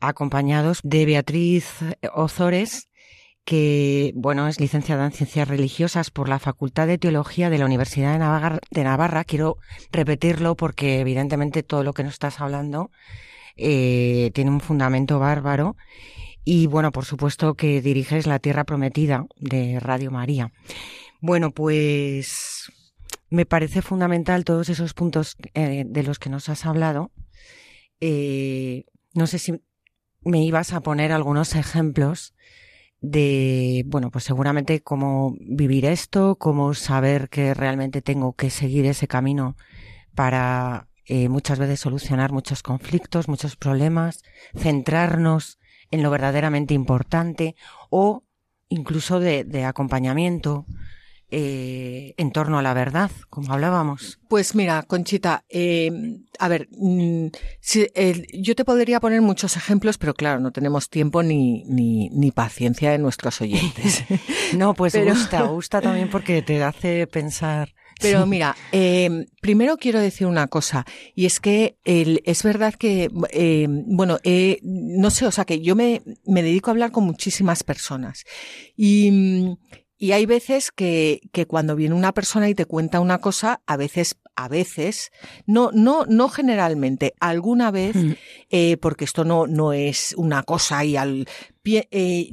acompañados de Beatriz Ozores que, bueno, es licenciada en Ciencias Religiosas por la Facultad de Teología de la Universidad de Navarra. Quiero repetirlo porque evidentemente todo lo que nos estás hablando eh, tiene un fundamento bárbaro y bueno, por supuesto que diriges La Tierra Prometida de Radio María. Bueno, pues me parece fundamental todos esos puntos eh, de los que nos has hablado. Eh, no sé si me ibas a poner algunos ejemplos de, bueno, pues seguramente cómo vivir esto, cómo saber que realmente tengo que seguir ese camino para eh, muchas veces solucionar muchos conflictos, muchos problemas, centrarnos en lo verdaderamente importante o incluso de, acompañamiento eh, en torno a la verdad, como hablábamos. Pues mira, Conchita, eh, a ver, mm, yo te podría poner muchos ejemplos, pero claro, no tenemos tiempo ni, ni, ni paciencia de nuestros oyentes. no, pues gusta, gusta también porque te hace pensar pero mira, eh, primero quiero decir una cosa, y es que es verdad que, eh, bueno, eh, no sé, o sea, que yo me, me dedico a hablar con muchísimas personas. Y, y hay veces que, que cuando viene una persona y te cuenta una cosa, a veces a veces, no, no, no generalmente, alguna vez, mm. eh, porque esto no, no es una cosa y al, eh,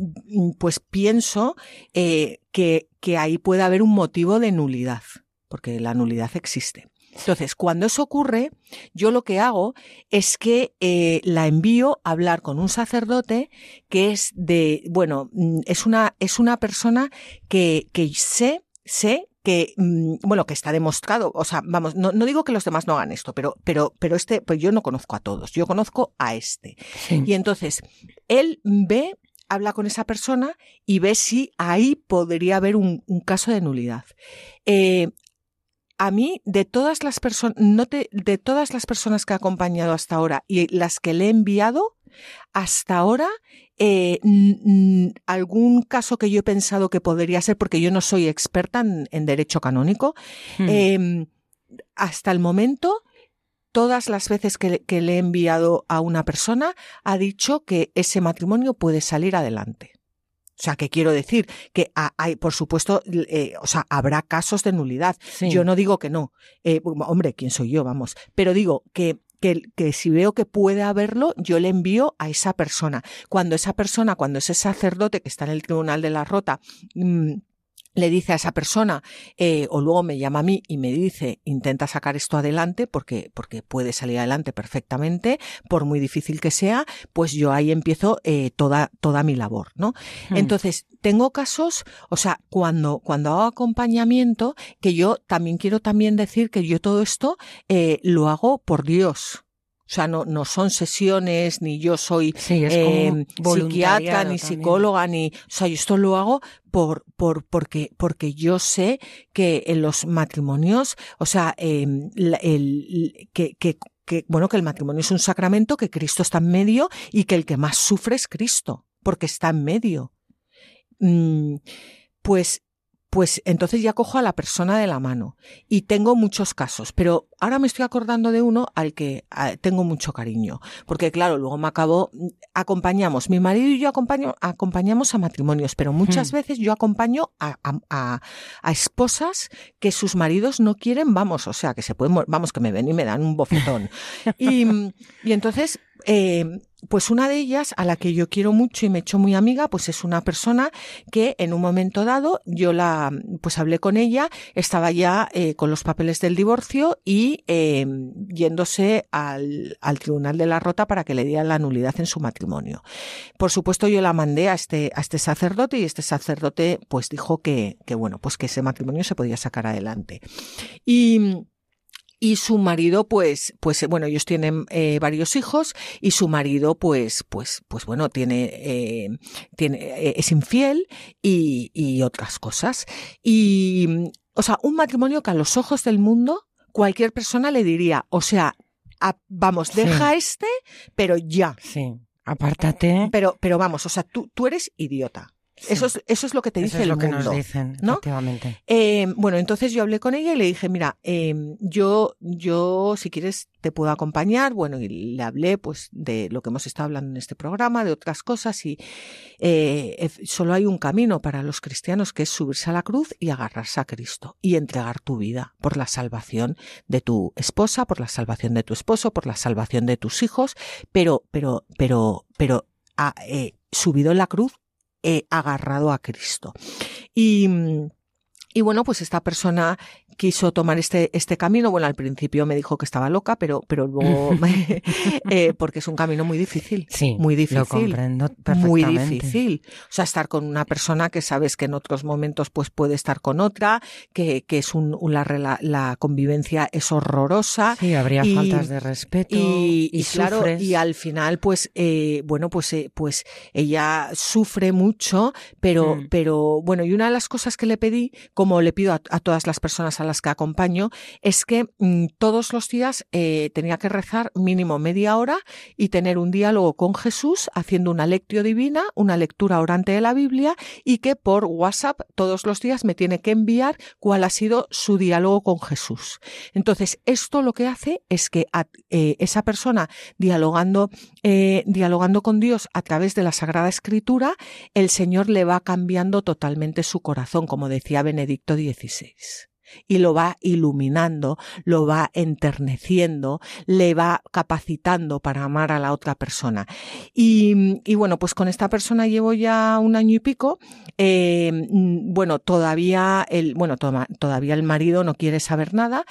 pues pienso eh, que, que ahí puede haber un motivo de nulidad porque la nulidad existe. Entonces, cuando eso ocurre, yo lo que hago es que eh, la envío a hablar con un sacerdote que es de, bueno, mm, es una, es una persona que, que sé, sé que, mm, bueno, que está demostrado, o sea, vamos, no, no, digo que los demás no hagan esto, pero, pero, pero este, pues yo no conozco a todos, yo conozco a este. Sí. Y entonces, él ve, habla con esa persona y ve si ahí podría haber un, un caso de nulidad. Eh, a mí, de todas las personas, no te, de todas las personas que he acompañado hasta ahora y las que le he enviado, hasta ahora, eh, algún caso que yo he pensado que podría ser, porque yo no soy experta en, en derecho canónico, Hmm. eh, hasta el momento, todas las veces que, que le he enviado a una persona, ha dicho que ese matrimonio puede salir adelante. O sea, que quiero decir que hay, por supuesto, eh, o sea, habrá casos de nulidad. Sí. Yo no digo que no. Eh, hombre, ¿quién soy yo? Vamos. Pero digo que que, que, si veo que puede haberlo, yo le envío a esa persona. Cuando esa persona, cuando ese sacerdote que está en el tribunal de la rota, mmm, le dice a esa persona, eh, o luego me llama a mí y me dice, intenta sacar esto adelante porque, porque puede salir adelante perfectamente, por muy difícil que sea, pues yo ahí empiezo eh, toda, toda mi labor, ¿no? Hmm. Entonces, tengo casos, o sea, cuando, cuando hago acompañamiento, que yo también quiero también decir que yo todo esto eh, lo hago por Dios. O sea, no, no son sesiones, ni yo soy sí, eh, psiquiatra, ni también. psicóloga, ni. O sea, yo esto lo hago por, por, porque, porque yo sé que en los matrimonios, o sea, eh, el, el, que, que, que, bueno, que el matrimonio es un sacramento, que Cristo está en medio y que el que más sufre es Cristo, porque está en medio. Mm, pues pues entonces ya cojo a la persona de la mano. Y tengo muchos casos, pero ahora me estoy acordando de uno al que a, tengo mucho cariño. Porque claro, luego me acabó, acompañamos, mi marido y yo acompaño, acompañamos a matrimonios, pero muchas hmm. veces yo acompaño a, a, a, esposas que sus maridos no quieren, vamos, o sea, que se pueden, vamos, que me ven y me dan un bofetón. y, y entonces, eh, pues una de ellas, a la que yo quiero mucho y me he hecho muy amiga, pues es una persona que en un momento dado yo la, pues hablé con ella, estaba ya eh, con los papeles del divorcio y eh, yéndose al, al, tribunal de la rota para que le dieran la nulidad en su matrimonio. Por supuesto yo la mandé a este, a este sacerdote y este sacerdote pues dijo que, que bueno, pues que ese matrimonio se podía sacar adelante. Y, y su marido pues pues bueno ellos tienen eh, varios hijos y su marido pues pues pues bueno tiene eh, tiene eh, es infiel y, y otras cosas. Y o sea un matrimonio que a los ojos del mundo cualquier persona le diría o sea a, vamos deja sí. este pero ya. Sí apártate. Pero pero vamos o sea tú tú eres idiota Sí. Eso, es, eso es lo que te eso dice es el lo que nos dicen, ¿no? efectivamente. Eh, bueno, entonces yo hablé con ella y le dije, mira, eh, yo, yo, si quieres, te puedo acompañar. Bueno, y le hablé, pues, de lo que hemos estado hablando en este programa, de otras cosas y eh, solo hay un camino para los cristianos que es subirse a la cruz y agarrarse a Cristo y entregar tu vida por la salvación de tu esposa, por la salvación de tu esposo, por la salvación de tus hijos, pero, pero, pero, pero, a, subido en la cruz eh, agarrado a Cristo. Y, y bueno, pues esta persona quiso tomar este, este camino. Bueno, al principio me dijo que estaba loca, pero, pero luego, eh, porque es un camino muy difícil. Sí, muy difícil. Lo comprendo perfectamente. Muy difícil. O sea, estar con una persona que sabes que en otros momentos pues puede estar con otra, que, que es un, la, la, la convivencia es horrorosa. Sí, habría y, faltas de respeto. Y, y, y claro, y al final, pues, eh, bueno, pues, eh, pues ella sufre mucho, pero, mm. pero bueno, y una de las cosas que le pedí, como le pido a, todas las personas a las que acompaño es que mmm, todos los días eh, tenía que rezar mínimo media hora y tener un diálogo con Jesús haciendo una lectio divina, una lectura orante de la Biblia y que por WhatsApp todos los días me tiene que enviar cuál ha sido su diálogo con Jesús. Entonces, esto lo que hace es que a, eh, esa persona dialogando, eh, dialogando con Dios a través de la Sagrada Escritura, el Señor le va cambiando totalmente su corazón, como decía Benedicto XVI. y lo va iluminando, lo va enterneciendo, le va capacitando para amar a la otra persona. Y, y bueno, pues con esta persona llevo ya un año y pico. Eh, bueno, todavía el, bueno, to todavía el marido no quiere saber nada,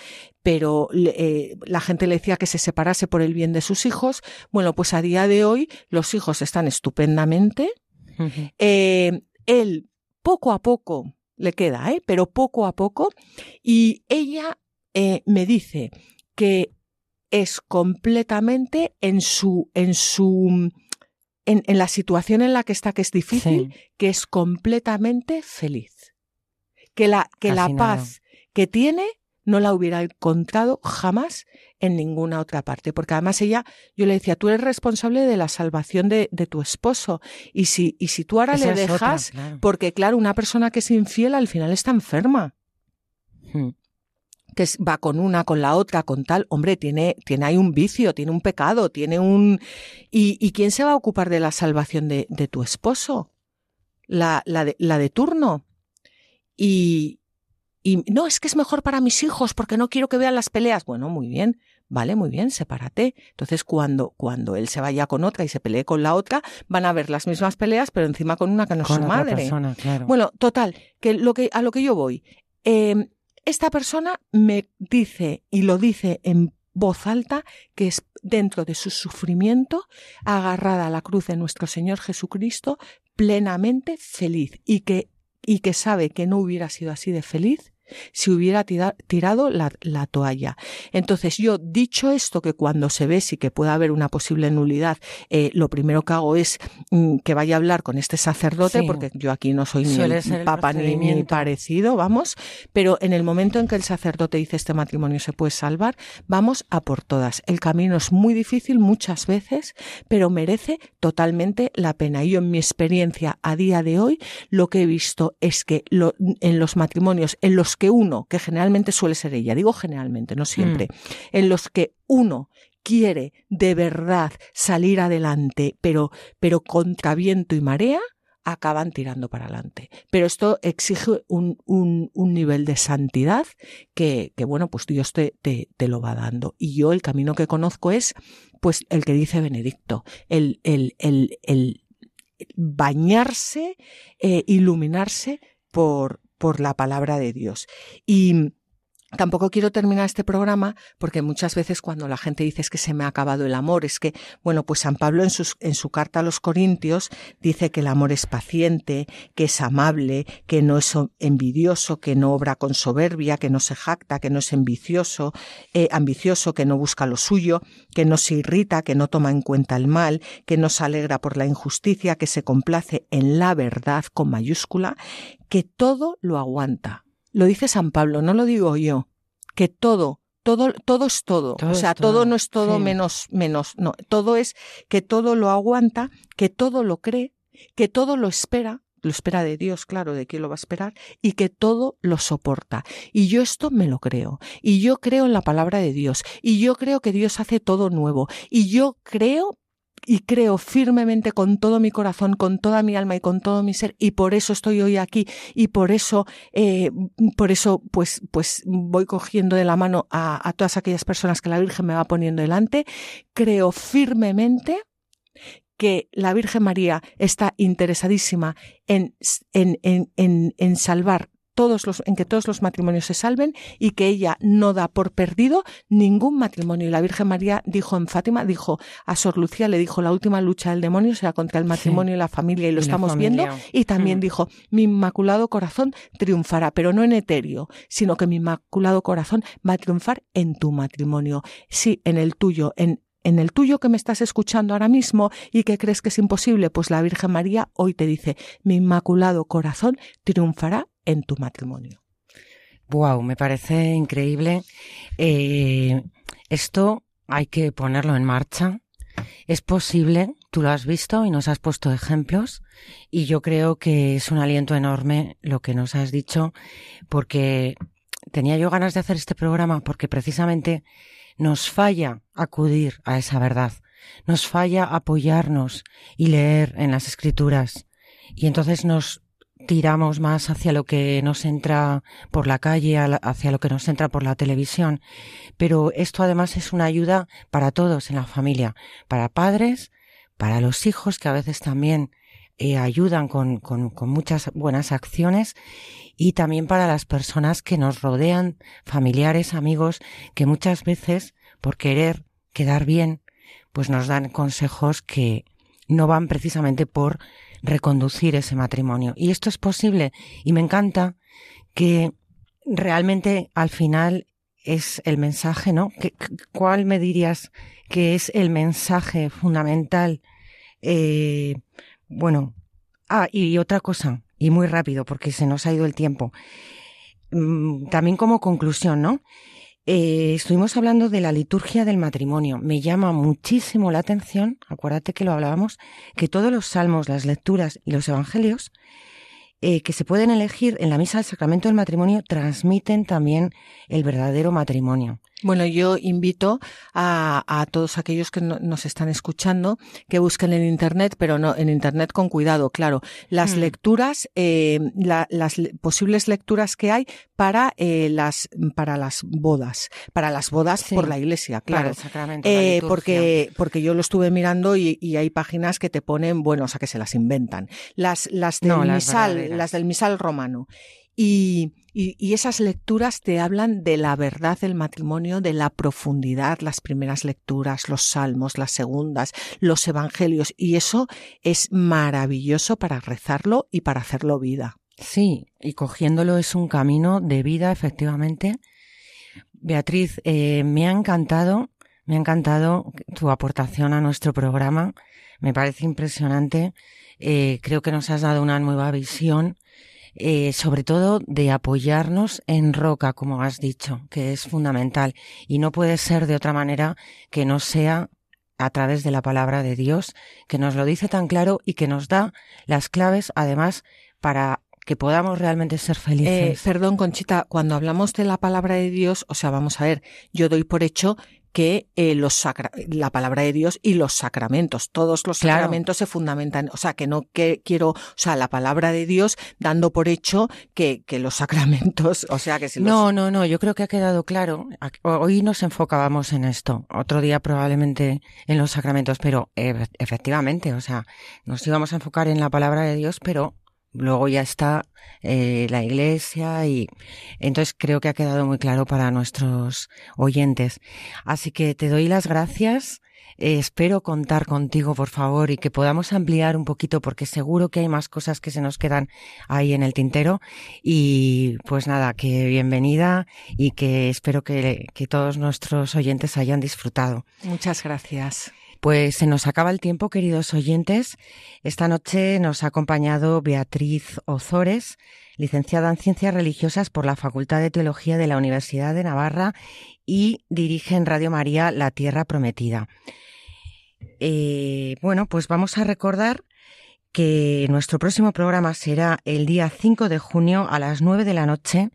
pero eh, la gente le decía que se separase por el bien de sus hijos. Bueno, pues a día de hoy los hijos están estupendamente. eh, él poco a poco le queda, ¿eh? pero poco a poco. Y ella eh, me dice que es completamente en su, en su, en, en, la situación en la que está, que es difícil, sí. que es completamente feliz. Que la, que la paz que tiene no la hubiera encontrado jamás en ninguna otra parte. Porque además ella, yo le decía, tú eres responsable de la salvación de, de tu esposo. Y si, y si tú ahora Esa le dejas, otra, claro. porque claro, una persona que es infiel al final está enferma. Hmm. Que va con una, con la otra, con tal, hombre, tiene, tiene ahí un vicio, tiene un pecado, tiene un... ¿Y, y quién se va a ocupar de la salvación de, de tu esposo? La, la, de, la de turno. Y, y no, es que es mejor para mis hijos porque no quiero que vean las peleas. Bueno, muy bien, vale, muy bien, sepárate. Entonces, cuando, cuando él se vaya con otra y se pelee con la otra, van a ver las mismas peleas, pero encima con una que no es su madre. persona, claro. Bueno, total, que lo que a lo que yo voy. Eh, esta persona me dice y lo dice en voz alta que es dentro de su sufrimiento agarrada a la cruz de nuestro Señor Jesucristo plenamente feliz y que y que sabe que no hubiera sido así de feliz si hubiera tira, tirado la, la, toalla. Entonces yo, dicho esto, que cuando se ve sí que puede haber una posible nulidad, eh, lo primero que hago es mm, que vaya a hablar con este sacerdote, Sí. porque yo aquí no soy ni Suele el papa ni, parecido, vamos, pero en el momento en que el sacerdote dice este matrimonio se puede salvar, vamos a por todas. El camino es muy difícil muchas veces, pero merece totalmente la pena. Y yo en mi experiencia a día de hoy, lo que he visto es que lo, en los matrimonios en los que uno, que generalmente suele ser ella, digo generalmente, no siempre, Mm. en los que uno quiere de verdad salir adelante, pero, pero contra viento y marea, acaban tirando para adelante. Pero esto exige un, un, un nivel de santidad que, que bueno, pues Dios te, te, te, lo va dando. Y yo el camino que conozco es, pues, el que dice Benedicto, el, el, el, el bañarse, eh, iluminarse por, por la palabra de Dios. Y Tampoco quiero terminar este programa porque muchas veces cuando la gente dice es que se me ha acabado el amor, es que, bueno, pues San Pablo en, sus, en su carta a los Corintios dice que el amor es paciente, que es amable, que no es envidioso, que no obra con soberbia, que no se jacta, que no es ambicioso, eh, ambicioso, que no busca lo suyo, que no se irrita, que no toma en cuenta el mal, que no se alegra por la injusticia, que se complace en la verdad con mayúscula, que todo lo aguanta. Lo dice San Pablo, no lo digo yo, que todo, todo, todo es todo. Todo o sea, todo, todo, no es todo sí. menos, menos, no, todo es que todo lo aguanta, que todo lo cree, que todo lo espera, lo espera de Dios, claro, de quién lo va a esperar, y que todo lo soporta. Y yo esto me lo creo. Y yo creo en la palabra de Dios. Y yo creo que Dios hace todo nuevo. Y yo creo y creo firmemente con todo mi corazón, con toda mi alma y con todo mi ser, y por eso estoy hoy aquí, y por eso, eh, por eso, pues, pues voy cogiendo de la mano a, todas aquellas personas que la Virgen me va poniendo delante. Creo firmemente que la Virgen María está interesadísima en, en, en, en salvar todos los, en que todos los matrimonios se salven y que ella no da por perdido ningún matrimonio. Y la Virgen María dijo en Fátima, dijo a Sor Lucía, le dijo la última lucha del demonio será contra el matrimonio sí. y la familia y lo y estamos viendo. Y también mm. dijo, mi inmaculado corazón triunfará, pero no en etéreo, sino que mi inmaculado corazón va a triunfar en tu matrimonio. Sí, en el tuyo, en en el tuyo que me estás escuchando ahora mismo y que crees que es imposible, pues la Virgen María hoy te dice, mi inmaculado corazón triunfará en tu matrimonio. Wow, me parece increíble. Eh, esto hay que ponerlo en marcha. Es posible, tú lo has visto y nos has puesto ejemplos y yo creo que es un aliento enorme lo que nos has dicho porque tenía yo ganas de hacer este programa porque precisamente nos falla acudir a esa verdad, nos falla apoyarnos y leer en las escrituras y entonces nos tiramos más hacia lo que nos entra por la calle, hacia lo que nos entra por la televisión. Pero esto además es una ayuda para todos en la familia, para padres, para los hijos que a veces también eh, ayudan con, muchas buenas acciones y también para las personas que nos rodean, familiares, amigos, que muchas veces por querer quedar bien, pues nos dan consejos que no van precisamente por reconducir ese matrimonio. Y esto es posible y me encanta que realmente al final es el mensaje, ¿no? ¿Cuál me dirías que es el mensaje fundamental? Eh, bueno, ah, y otra cosa, y muy rápido porque se nos ha ido el tiempo. Mm, también como conclusión, ¿no? Eh, estuvimos hablando de la liturgia del matrimonio. Me llama muchísimo la atención, acuérdate que lo hablábamos, que todos los salmos, las lecturas y los evangelios eh, que se pueden elegir en la misa del sacramento del matrimonio transmiten también el verdadero matrimonio. Bueno, yo invito a, a todos aquellos que nos están escuchando que busquen en Internet, pero no en Internet con cuidado, claro, las hmm. lecturas, eh, la, las posibles lecturas que hay para eh, las para las bodas, para las bodas por la Iglesia, claro, eh, porque porque yo lo estuve mirando y, y, hay páginas que te ponen, bueno, o sea, que se las inventan, las las del misal, las del misal romano. Y, y, esas lecturas te hablan de la verdad del matrimonio, de la profundidad, las primeras lecturas, los salmos, las segundas, los evangelios, y eso es maravilloso para rezarlo y para hacerlo vida. Sí, y cogiéndolo es un camino de vida, efectivamente. Beatriz, eh, me ha encantado, me ha encantado tu aportación a nuestro programa. Me parece impresionante. Eh, creo que nos has dado una nueva visión eh, sobre todo de apoyarnos en roca, como has dicho, que es fundamental. Y no puede ser de otra manera que no sea a través de la palabra de Dios, que nos lo dice tan claro y que nos da las claves, además, para que podamos realmente ser felices. Eh, perdón, Conchita, cuando hablamos de la palabra de Dios, o sea, vamos a ver, yo doy por hecho que eh, los sacra la palabra de Dios y los sacramentos. Todos los sacramentos se fundamentan. O sea, que no que quiero, o sea, la palabra de Dios dando por hecho que, que los sacramentos, o sea, que si No, no, no, yo creo que ha quedado claro. Hoy nos enfocábamos en esto. Otro día probablemente en los sacramentos, pero efectivamente, o sea, nos íbamos a enfocar en la palabra de Dios, pero luego ya está eh, la iglesia y entonces creo que ha quedado muy claro para nuestros oyentes. Así que te doy las gracias. Eh, espero contar contigo, por favor, y que podamos ampliar un poquito, porque seguro que hay más cosas que se nos quedan ahí en el tintero. Y pues nada, que bienvenida y que espero que, que todos nuestros oyentes hayan disfrutado. Muchas gracias. Pues se nos acaba el tiempo, queridos oyentes. Esta noche nos ha acompañado Beatriz Ozores, licenciada en Ciencias Religiosas por la Facultad de Teología de la Universidad de Navarra y dirige en Radio María La Tierra Prometida. Eh, bueno, pues vamos a recordar que nuestro próximo programa será el día 5 de junio a las 9 de la noche.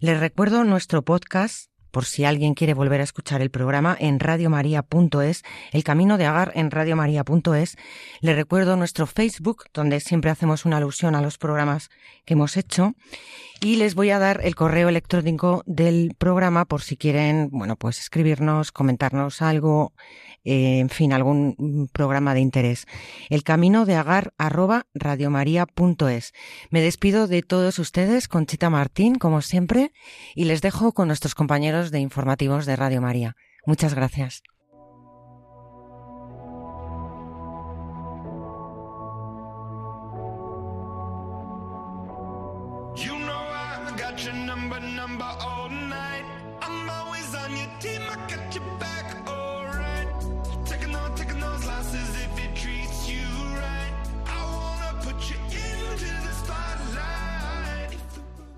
Les recuerdo nuestro podcast por si alguien quiere volver a escuchar el programa en radiomaria.es, El Camino de Agar en radiomaria.es. Le recuerdo nuestro Facebook, donde siempre hacemos una alusión a los programas que hemos hecho. Y les voy a dar el correo electrónico del programa por si quieren, bueno, pues escribirnos, comentarnos algo, eh, en fin, algún programa de interés. El camino de agar arroba radiomaria.es. Me despido de todos ustedes, Conchita Martín, como siempre, y les dejo con nuestros compañeros de informativos de Radio María. Muchas gracias.